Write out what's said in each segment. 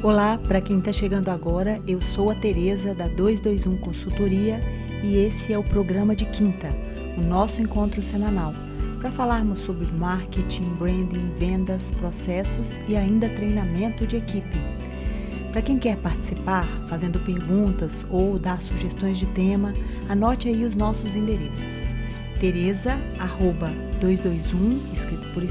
Olá, para quem está chegando agora, eu sou a Tereza da 221 Consultoria e esse é o programa de quinta, o nosso encontro semanal, para falarmos sobre marketing, branding, vendas, processos e ainda treinamento de equipe. Para quem quer participar, fazendo perguntas ou dar sugestões de tema, anote aí os nossos endereços. tereza@221 escrito por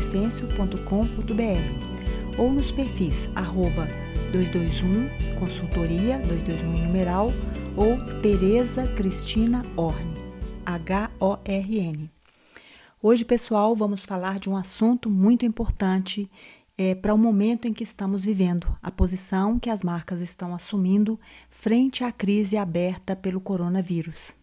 ou nos perfis arroba 221 consultoria 221 em numeral ou Tereza Cristina Orne, H-O-R-N. Hoje, pessoal, vamos falar de um assunto muito importante é, para o momento em que estamos vivendo, a posição que as marcas estão assumindo frente à crise aberta pelo coronavírus.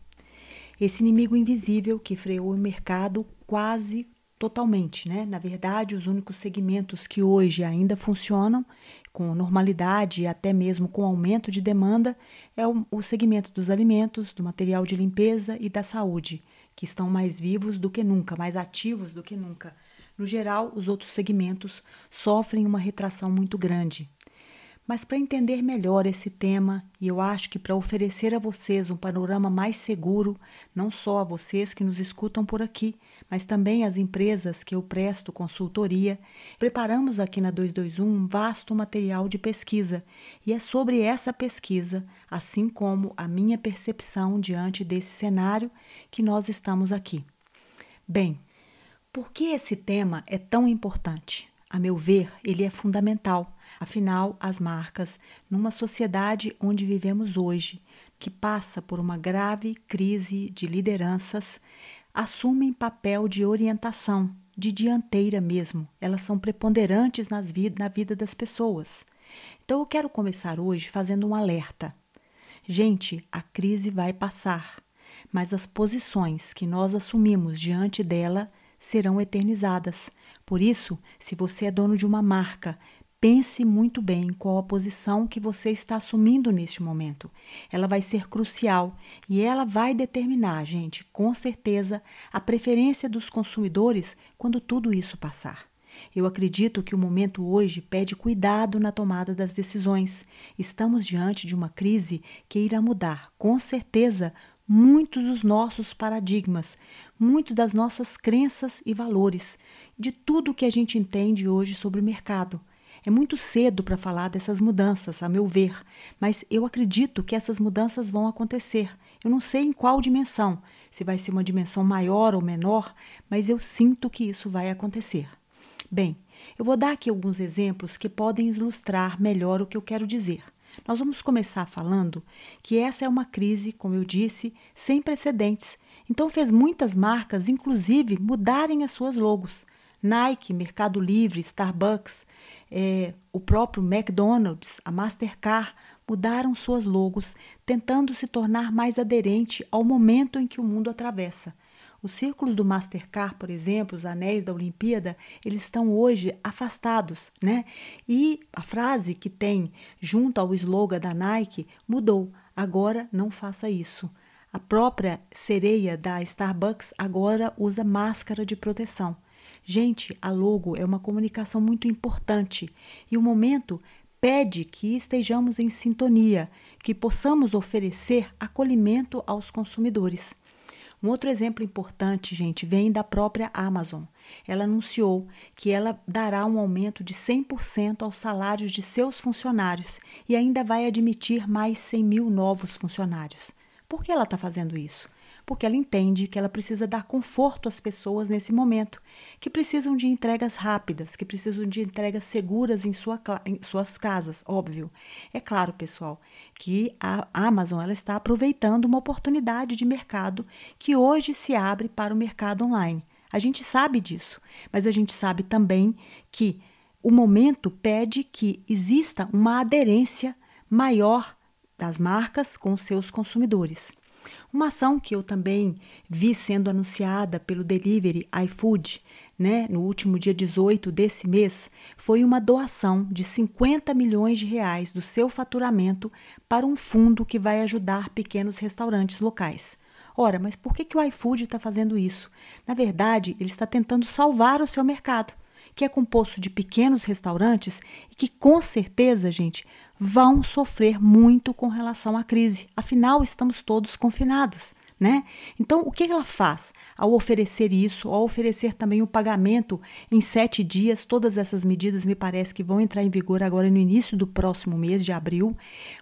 Esse inimigo invisível que freou o mercado quase totalmente, né? Na verdade, os únicos segmentos que hoje ainda funcionam com normalidade e até mesmo com aumento de demanda é o, o segmento dos alimentos, do material de limpeza e da saúde, que estão mais vivos do que nunca, mais ativos do que nunca. No geral, os outros segmentos sofrem uma retração muito grande. Mas para entender melhor esse tema, e eu acho que para oferecer a vocês um panorama mais seguro, não só a vocês que nos escutam por aqui, mas também às empresas que eu presto consultoria, preparamos aqui na 221 um vasto material de pesquisa, e é sobre essa pesquisa, assim como a minha percepção diante desse cenário, que nós estamos aqui. Bem, por que esse tema é tão importante? A meu ver, ele é fundamental Afinal, as marcas, numa sociedade onde vivemos hoje, que passa por uma grave crise de lideranças, assumem papel de orientação, de dianteira mesmo. Elas são preponderantes nas vid na vida das pessoas. Então, eu quero começar hoje fazendo um alerta. Gente, a crise vai passar, mas as posições que nós assumimos diante dela serão eternizadas. Por isso, se você é dono de uma marca, Pense muito bem qual a posição que você está assumindo neste momento. Ela vai ser crucial e ela vai determinar, gente, com certeza, a preferência dos consumidores quando tudo isso passar. Eu acredito que o momento hoje pede cuidado na tomada das decisões. Estamos diante de uma crise que irá mudar, com certeza, muitos dos nossos paradigmas, muito das nossas crenças e valores, de tudo que a gente entende hoje sobre o mercado. É muito cedo para falar dessas mudanças, a meu ver, mas eu acredito que essas mudanças vão acontecer. Eu não sei em qual dimensão, se vai ser uma dimensão maior ou menor, mas eu sinto que isso vai acontecer. Bem, eu vou dar aqui alguns exemplos que podem ilustrar melhor o que eu quero dizer. Nós vamos começar falando que essa é uma crise, como eu disse, sem precedentes. Então fez muitas marcas, inclusive, mudarem as suas logos. Nike, Mercado Livre, Starbucks, é, o próprio McDonald's, a Mastercard mudaram suas logos, tentando se tornar mais aderente ao momento em que o mundo atravessa. Os círculos do Mastercard, por exemplo, os anéis da Olimpíada, eles estão hoje afastados, né? E a frase que tem junto ao slogan da Nike mudou. Agora não faça isso. A própria sereia da Starbucks agora usa máscara de proteção. Gente, a logo é uma comunicação muito importante e o momento pede que estejamos em sintonia, que possamos oferecer acolhimento aos consumidores. Um outro exemplo importante, gente, vem da própria Amazon. Ela anunciou que ela dará um aumento de 100% aos salários de seus funcionários e ainda vai admitir mais 100 mil novos funcionários. Por que ela está fazendo isso? Porque ela entende que ela precisa dar conforto às pessoas nesse momento, que precisam de entregas rápidas, que precisam de entregas seguras em, sua, em suas casas, óbvio. É claro, pessoal, que a Amazon ela está aproveitando uma oportunidade de mercado que hoje se abre para o mercado online. A gente sabe disso, mas a gente sabe também que o momento pede que exista uma aderência maior das marcas com seus consumidores. Uma ação que eu também vi sendo anunciada pelo delivery iFood, né, no último dia 18 desse mês, foi uma doação de 50 milhões de reais do seu faturamento para um fundo que vai ajudar pequenos restaurantes locais. Ora, mas por que, que o iFood está fazendo isso? Na verdade, ele está tentando salvar o seu mercado que é composto de pequenos restaurantes e que com certeza, gente, vão sofrer muito com relação à crise. Afinal, estamos todos confinados. Né? Então, o que ela faz ao oferecer isso, ao oferecer também o pagamento em sete dias? Todas essas medidas me parece que vão entrar em vigor agora no início do próximo mês de abril.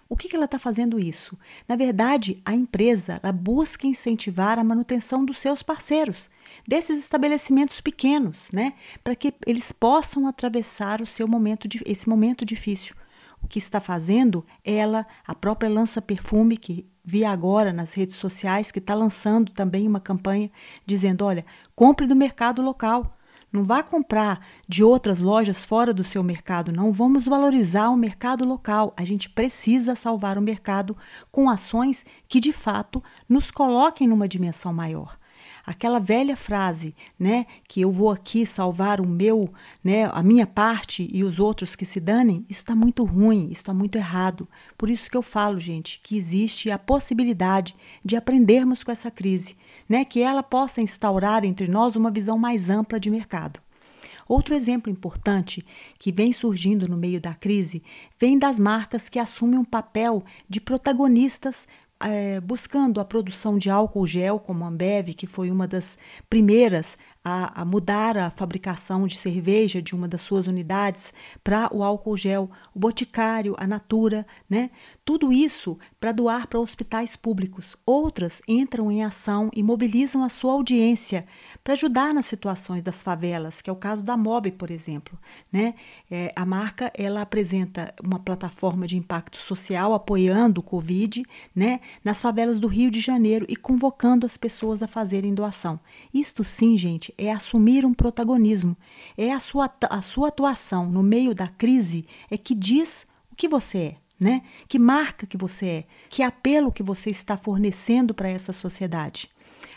O que ela está fazendo isso? Na verdade, a empresa busca incentivar a manutenção dos seus parceiros, desses estabelecimentos pequenos, né? para que eles possam atravessar o seu momento esse momento difícil. O que está fazendo, ela, a própria lança perfume, que vi agora nas redes sociais, que está lançando também uma campanha dizendo: olha, compre do mercado local. Não vá comprar de outras lojas fora do seu mercado, não. Vamos valorizar o mercado local. A gente precisa salvar o mercado com ações que, de fato, nos coloquem numa dimensão maior aquela velha frase, né, que eu vou aqui salvar o meu, né, a minha parte e os outros que se danem, isso está muito ruim, isso está muito errado. Por isso que eu falo, gente, que existe a possibilidade de aprendermos com essa crise, né, que ela possa instaurar entre nós uma visão mais ampla de mercado. Outro exemplo importante que vem surgindo no meio da crise vem das marcas que assumem um papel de protagonistas é, buscando a produção de álcool gel, como a Ambev, que foi uma das primeiras a, a, mudar a fabricação de cerveja de uma das suas unidades para o álcool gel, o Boticário, a Natura, né? Tudo isso para doar para hospitais públicos. Outras entram em ação e mobilizam a sua audiência para ajudar nas situações das favelas, que é o caso da MOB, por exemplo, né? É, a marca ela apresenta uma plataforma de impacto social apoiando o Covid, né? Nas favelas do Rio de Janeiro e convocando as pessoas a fazerem doação. Isto sim, gente, é assumir um protagonismo. É a sua, a sua atuação no meio da crise é que diz o que você é. Né? Que marca que você é, que apelo que você está fornecendo para essa sociedade.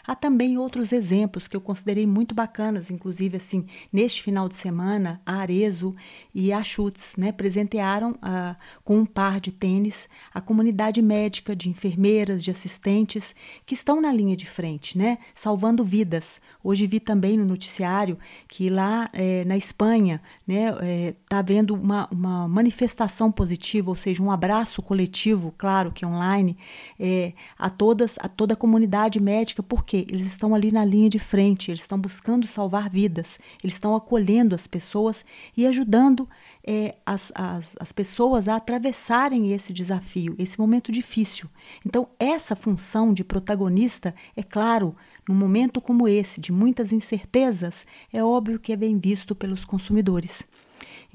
Há também outros exemplos que eu considerei muito bacanas, inclusive assim, neste final de semana, a Arezo e a Schutz né, presentearam uh, com um par de tênis a comunidade médica de enfermeiras, de assistentes que estão na linha de frente, né, salvando vidas. Hoje vi também no noticiário que lá é, na Espanha está né, é, tá havendo uma, uma manifestação positiva, ou seja, um abraço coletivo, claro que online, é, a todas, a toda a comunidade médica, porque quê? Eles estão ali na linha de frente, eles estão buscando salvar vidas, eles estão acolhendo as pessoas e ajudando é, as, as, as pessoas a atravessarem esse desafio, esse momento difícil. Então, essa função de protagonista, é claro, num momento como esse, de muitas incertezas, é óbvio que é bem visto pelos consumidores.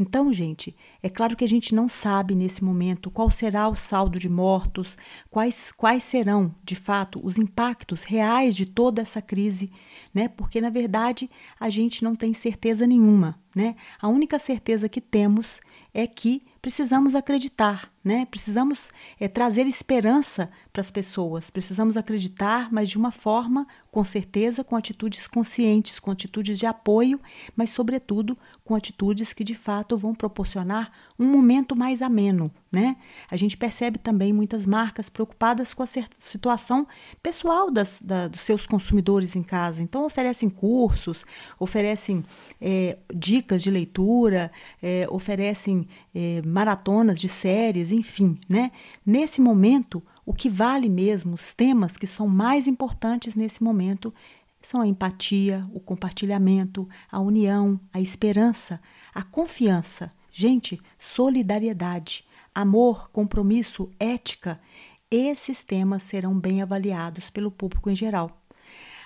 Então, gente, é claro que a gente não sabe nesse momento qual será o saldo de mortos, quais, quais serão, de fato, os impactos reais de toda essa crise, né? Porque, na verdade, a gente não tem certeza nenhuma. Né? A única certeza que temos é que precisamos acreditar, né? precisamos é, trazer esperança para as pessoas, precisamos acreditar, mas de uma forma, com certeza, com atitudes conscientes, com atitudes de apoio, mas, sobretudo, com atitudes que de fato vão proporcionar um momento mais ameno, né? A gente percebe também muitas marcas preocupadas com a situação pessoal das, da, dos seus consumidores em casa. Então, oferecem cursos, oferecem é, dicas de leitura, é, oferecem é, maratonas de séries, enfim. Né? Nesse momento, o que vale mesmo, os temas que são mais importantes nesse momento, são a empatia, o compartilhamento, a união, a esperança, a confiança. Gente, solidariedade amor, compromisso, ética, esses temas serão bem avaliados pelo público em geral.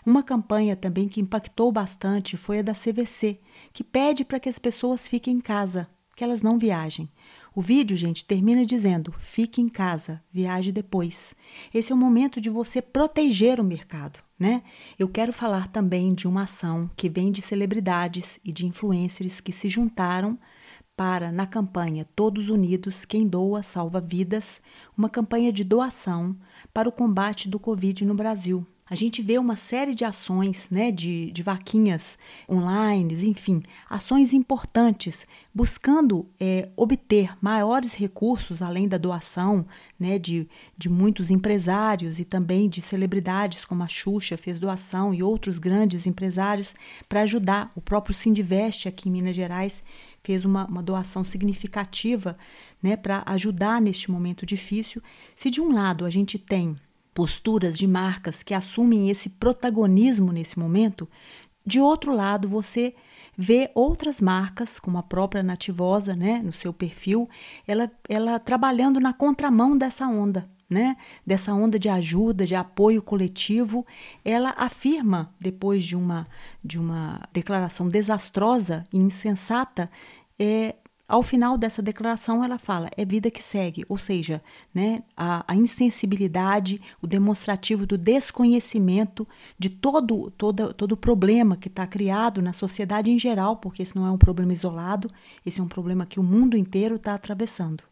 Uma campanha também que impactou bastante foi a da CVC, que pede para que as pessoas fiquem em casa, que elas não viajem. O vídeo, gente, termina dizendo: fique em casa, viaje depois. Esse é o momento de você proteger o mercado, né? Eu quero falar também de uma ação que vem de celebridades e de influencers que se juntaram para, na campanha Todos Unidos, Quem Doa Salva Vidas, uma campanha de doação para o combate do Covid no Brasil. A gente vê uma série de ações, né, de, de vaquinhas online, enfim, ações importantes, buscando é, obter maiores recursos, além da doação né, de, de muitos empresários e também de celebridades como a Xuxa fez doação e outros grandes empresários para ajudar. O próprio Sindivest aqui em Minas Gerais fez uma, uma doação significativa né, para ajudar neste momento difícil. Se de um lado a gente tem posturas de marcas que assumem esse protagonismo nesse momento, de outro lado, você vê outras marcas, como a própria Nativosa, né, no seu perfil, ela, ela trabalhando na contramão dessa onda, né, dessa onda de ajuda, de apoio coletivo. Ela afirma, depois de uma, de uma declaração desastrosa e insensata, é, ao final dessa declaração, ela fala: é vida que segue, ou seja, né, a, a insensibilidade, o demonstrativo do desconhecimento de todo, todo, todo o problema que está criado na sociedade em geral, porque esse não é um problema isolado, esse é um problema que o mundo inteiro está atravessando.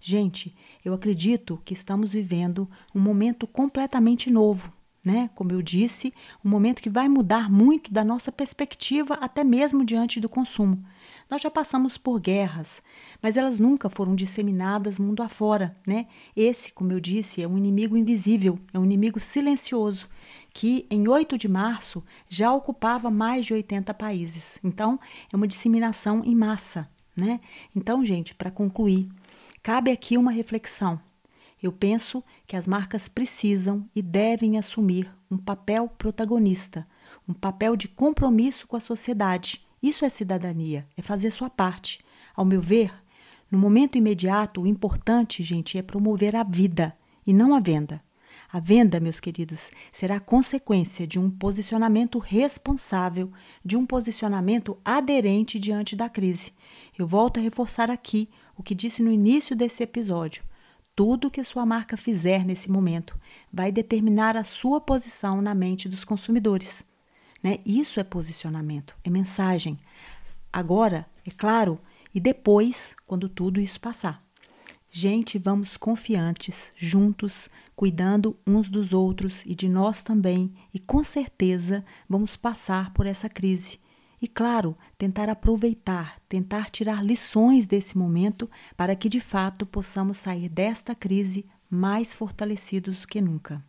Gente, eu acredito que estamos vivendo um momento completamente novo né? Como eu disse, um momento que vai mudar muito da nossa perspectiva, até mesmo diante do consumo. Nós já passamos por guerras, mas elas nunca foram disseminadas mundo afora, né? Esse, como eu disse, é um inimigo invisível, é um inimigo silencioso, que em 8 de março já ocupava mais de 80 países. Então, é uma disseminação em massa, né? Então, gente, para concluir, cabe aqui uma reflexão. Eu penso que as marcas precisam e devem assumir um papel protagonista, um papel de compromisso com a sociedade. Isso é cidadania, é fazer sua parte. Ao meu ver, no momento imediato, o importante, gente, é promover a vida e não a venda. A venda, meus queridos, será consequência de um posicionamento responsável, de um posicionamento aderente diante da crise. Eu volto a reforçar aqui o que disse no início desse episódio. Tudo que sua marca fizer nesse momento vai determinar a sua posição na mente dos consumidores. Né? Isso é posicionamento, é mensagem. Agora, é claro, e depois, quando tudo isso passar. Gente, vamos confiantes, juntos, cuidando uns dos outros e de nós também, e com certeza vamos passar por essa crise e, claro, tentar aproveitar, tentar tirar lições desse momento para que de fato possamos sair desta crise mais fortalecidos do que nunca.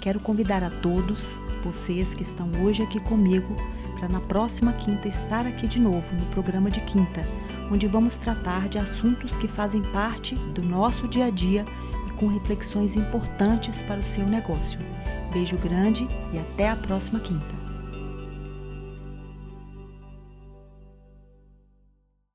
Quero convidar a todos, vocês que estão hoje aqui comigo, para na próxima quinta estar aqui de novo no programa de quinta, onde vamos tratar de assuntos que fazem parte do nosso dia a dia e com reflexões importantes para o seu negócio. Beijo grande e até a próxima quinta.